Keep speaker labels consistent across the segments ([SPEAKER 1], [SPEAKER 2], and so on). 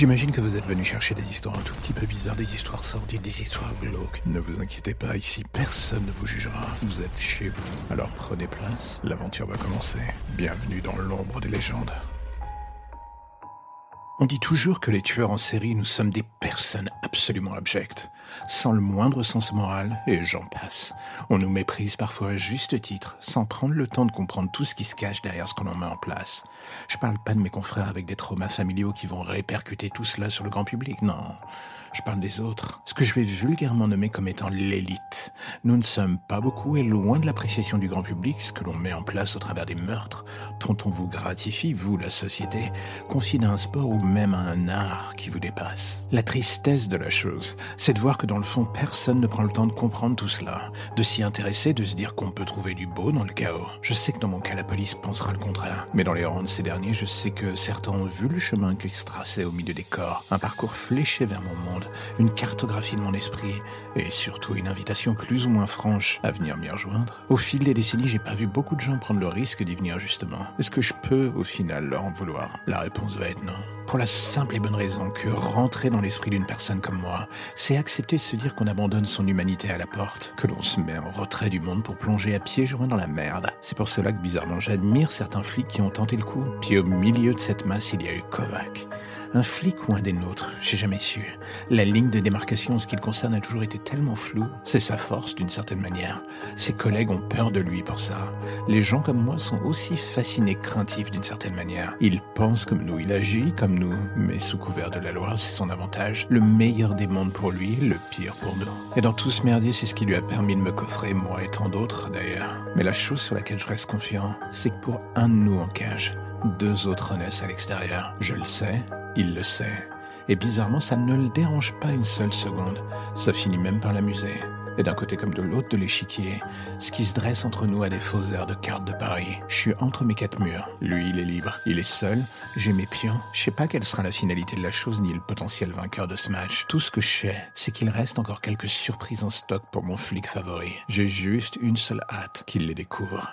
[SPEAKER 1] J'imagine que vous êtes venu chercher des histoires un tout petit peu bizarres, des histoires sordides, des histoires glauques. Ne vous inquiétez pas, ici personne ne vous jugera. Vous êtes chez vous. Alors prenez place, l'aventure va commencer. Bienvenue dans l'ombre des légendes. On dit toujours que les tueurs en série, nous sommes des personnes absolument abjectes, sans le moindre sens moral, et j'en passe. On nous méprise parfois à juste titre, sans prendre le temps de comprendre tout ce qui se cache derrière ce que l'on met en place. Je parle pas de mes confrères avec des traumas familiaux qui vont répercuter tout cela sur le grand public, non. Je parle des autres. Ce que je vais vulgairement nommer comme étant l'élite. Nous ne sommes pas beaucoup et loin de l'appréciation du grand public, ce que l'on met en place au travers des meurtres, dont on vous gratifie, vous, la société, à un sport ou même à un art qui vous dépasse. La tristesse de la chose, c'est de voir que dans le fond, personne ne prend le temps de comprendre tout cela, de s'y intéresser, de se dire qu'on peut trouver du beau dans le chaos. Je sais que dans mon cas, la police pensera le contraire. Mais dans les rangs de ces derniers, je sais que certains ont vu le chemin qui se traçait au milieu des corps, un parcours fléché vers mon monde, une cartographie de mon esprit, et surtout une invitation plus ou moins franche à venir m'y rejoindre. Au fil des décennies, j'ai pas vu beaucoup de gens prendre le risque d'y venir justement. Est-ce que je peux, au final, leur en vouloir? La réponse va être non. Pour la simple et bonne raison que rentrer dans l'esprit d'une personne comme moi, c'est accepter de se dire qu'on abandonne son humanité à la porte, que l'on se met en retrait du monde pour plonger à pieds joints dans la merde. C'est pour cela que bizarrement j'admire certains flics qui ont tenté le coup. Puis au milieu de cette masse, il y a eu Kovac. Un flic ou un des nôtres, j'ai jamais su. La ligne de démarcation en ce qui le concerne a toujours été tellement floue. C'est sa force d'une certaine manière. Ses collègues ont peur de lui pour ça. Les gens comme moi sont aussi fascinés, craintifs d'une certaine manière. Il pense comme nous, il agit comme mais sous couvert de la loi, c'est son avantage. Le meilleur des mondes pour lui, le pire pour nous. Et dans tout ce merdier, c'est ce qui lui a permis de me coffrer, moi et tant d'autres d'ailleurs. Mais la chose sur laquelle je reste confiant, c'est que pour un de nous en cage, deux autres naissent à l'extérieur. Je le sais, il le sait. Et bizarrement, ça ne le dérange pas une seule seconde. Ça finit même par l'amuser. Et d'un côté comme de l'autre de l'échiquier, ce qui se dresse entre nous a des faux airs de cartes de Paris. Je suis entre mes quatre murs. Lui, il est libre. Il est seul. J'ai mes pions. Je sais pas quelle sera la finalité de la chose ni le potentiel vainqueur de ce match. Tout ce que je sais, c'est qu'il reste encore quelques surprises en stock pour mon flic favori. J'ai juste une seule hâte qu'il les découvre.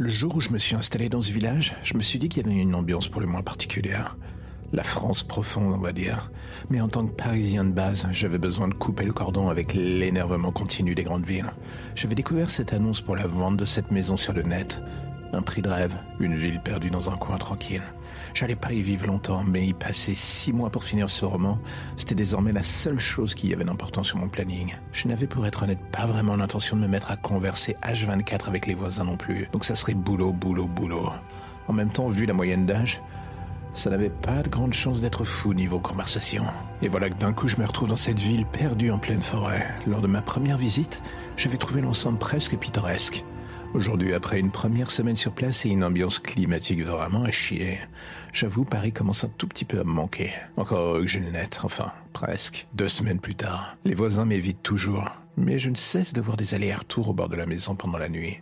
[SPEAKER 1] Le jour où je me suis installé dans ce village, je me suis dit qu'il y avait une ambiance pour le moins particulière. La France profonde, on va dire. Mais en tant que Parisien de base, j'avais besoin de couper le cordon avec l'énervement continu des grandes villes. J'avais découvert cette annonce pour la vente de cette maison sur le net. Un prix de rêve, une ville perdue dans un coin tranquille. J'allais pas y vivre longtemps, mais y passer six mois pour finir ce roman, c'était désormais la seule chose qui avait d'important sur mon planning. Je n'avais pour être honnête pas vraiment l'intention de me mettre à converser H24 avec les voisins non plus, donc ça serait boulot, boulot, boulot. En même temps, vu la moyenne d'âge, ça n'avait pas de grande chance d'être fou niveau conversation. Et voilà que d'un coup je me retrouve dans cette ville perdue en pleine forêt. Lors de ma première visite, j'avais trouvé l'ensemble presque pittoresque. Aujourd'hui, après une première semaine sur place et une ambiance climatique vraiment à chier, j'avoue Paris commence un tout petit peu à me manquer. Encore que j'ai le net, enfin, presque. Deux semaines plus tard, les voisins m'évitent toujours, mais je ne cesse de voir des allers-retours au bord de la maison pendant la nuit.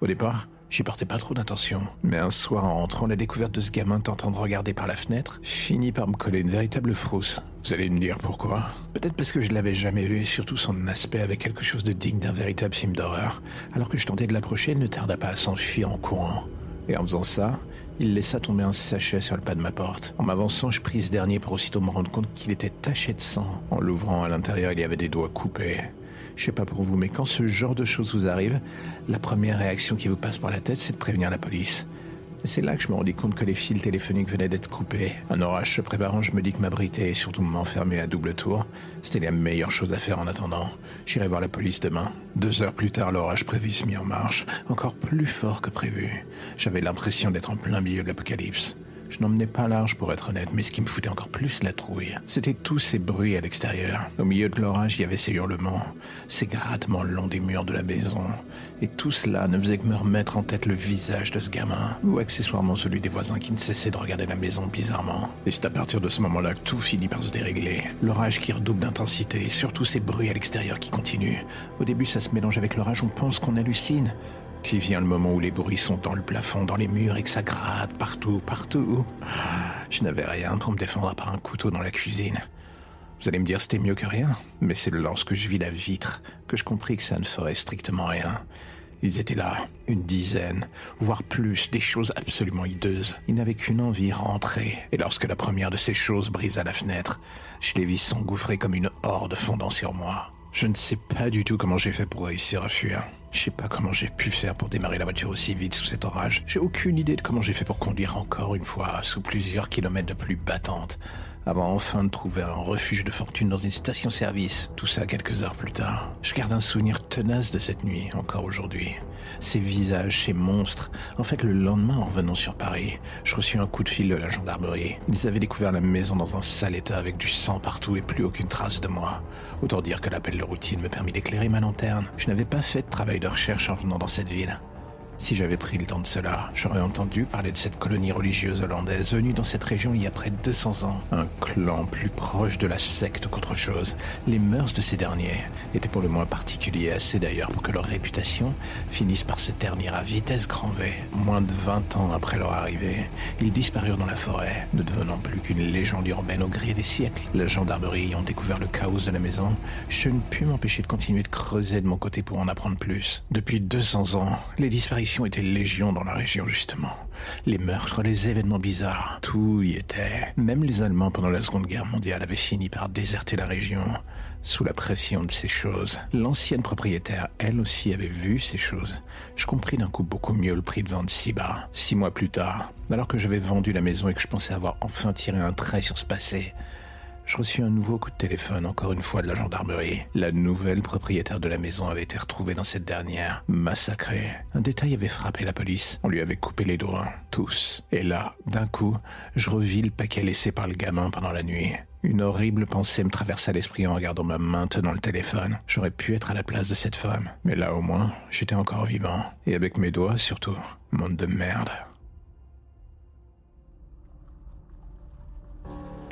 [SPEAKER 1] Au départ, J'y portais pas trop d'attention, mais un soir en rentrant, la découverte de ce gamin tentant de regarder par la fenêtre finit par me coller une véritable frousse. Vous allez me dire pourquoi? Peut-être parce que je l'avais jamais vu et surtout son aspect avait quelque chose de digne d'un véritable film d'horreur. Alors que je tentais de l'approcher, il ne tarda pas à s'enfuir en courant. Et en faisant ça, il laissa tomber un sachet sur le pas de ma porte. En m'avançant, je pris ce dernier pour aussitôt me rendre compte qu'il était taché de sang. En l'ouvrant, à l'intérieur, il y avait des doigts coupés. Je sais pas pour vous, mais quand ce genre de choses vous arrive, la première réaction qui vous passe par la tête, c'est de prévenir la police. C'est là que je me rendis compte que les fils téléphoniques venaient d'être coupés. Un orage se préparant, je me dis que m'abriter et surtout m'enfermer à double tour, c'était la meilleure chose à faire en attendant. J'irai voir la police demain. Deux heures plus tard, l'orage prévu se mit en marche, encore plus fort que prévu. J'avais l'impression d'être en plein milieu de l'apocalypse. Je n'emmenais pas large pour être honnête, mais ce qui me foutait encore plus la trouille, c'était tous ces bruits à l'extérieur. Au milieu de l'orage, il y avait ces hurlements, ces grattements le long des murs de la maison. Et tout cela ne faisait que me remettre en tête le visage de ce gamin, ou accessoirement celui des voisins qui ne cessaient de regarder la maison bizarrement. Et c'est à partir de ce moment-là que tout finit par se dérégler. L'orage qui redouble d'intensité, et surtout ces bruits à l'extérieur qui continuent. Au début, ça se mélange avec l'orage, on pense qu'on hallucine. Puis vient le moment où les bruits sont dans le plafond, dans les murs et que ça gratte partout, partout. Je n'avais rien pour me défendre à part un couteau dans la cuisine. Vous allez me dire c'était mieux que rien, mais c'est lorsque je vis la vitre que je compris que ça ne ferait strictement rien. Ils étaient là, une dizaine, voire plus, des choses absolument hideuses. Ils n'avaient qu'une envie, rentrer. Et lorsque la première de ces choses brisa la fenêtre, je les vis s'engouffrer comme une horde fondant sur moi. Je ne sais pas du tout comment j'ai fait pour réussir à fuir. Je sais pas comment j'ai pu faire pour démarrer la voiture aussi vite sous cet orage. J'ai aucune idée de comment j'ai fait pour conduire encore une fois sous plusieurs kilomètres de pluie battante avant enfin de trouver un refuge de fortune dans une station-service. Tout ça quelques heures plus tard. Je garde un souvenir tenace de cette nuit, encore aujourd'hui. Ces visages, ces monstres. En fait, le lendemain, en revenant sur Paris, je reçus un coup de fil de la gendarmerie. Ils avaient découvert la maison dans un sale état avec du sang partout et plus aucune trace de moi. Autant dire que l'appel de routine me permit d'éclairer ma lanterne. Je n'avais pas fait de travail de recherche en venant dans cette ville. Si j'avais pris le temps de cela, j'aurais entendu parler de cette colonie religieuse hollandaise venue dans cette région il y a près de 200 ans. Un clan plus proche de la secte qu'autre chose. Les mœurs de ces derniers étaient pour le moins particuliers, assez d'ailleurs pour que leur réputation finisse par se ternir à vitesse grand V. Moins de 20 ans après leur arrivée, ils disparurent dans la forêt, ne devenant plus qu'une légende urbaine au gré des siècles. La gendarmerie ayant découvert le chaos de la maison, je ne pus m'empêcher de continuer de creuser de mon côté pour en apprendre plus. Depuis 200 ans, les disparitions était légion dans la région, justement. Les meurtres, les événements bizarres, tout y était. Même les Allemands, pendant la Seconde Guerre mondiale, avaient fini par déserter la région. Sous la pression de ces choses, l'ancienne propriétaire, elle aussi, avait vu ces choses. Je compris d'un coup beaucoup mieux le prix de vente si bas. Six mois plus tard, alors que j'avais vendu la maison et que je pensais avoir enfin tiré un trait sur ce passé, je reçus un nouveau coup de téléphone, encore une fois de la gendarmerie. La nouvelle propriétaire de la maison avait été retrouvée dans cette dernière, massacrée. Un détail avait frappé la police. On lui avait coupé les doigts, tous. Et là, d'un coup, je revis le paquet laissé par le gamin pendant la nuit. Une horrible pensée me traversa l'esprit en regardant ma main tenant le téléphone. J'aurais pu être à la place de cette femme. Mais là au moins, j'étais encore vivant. Et avec mes doigts surtout. Monde de merde.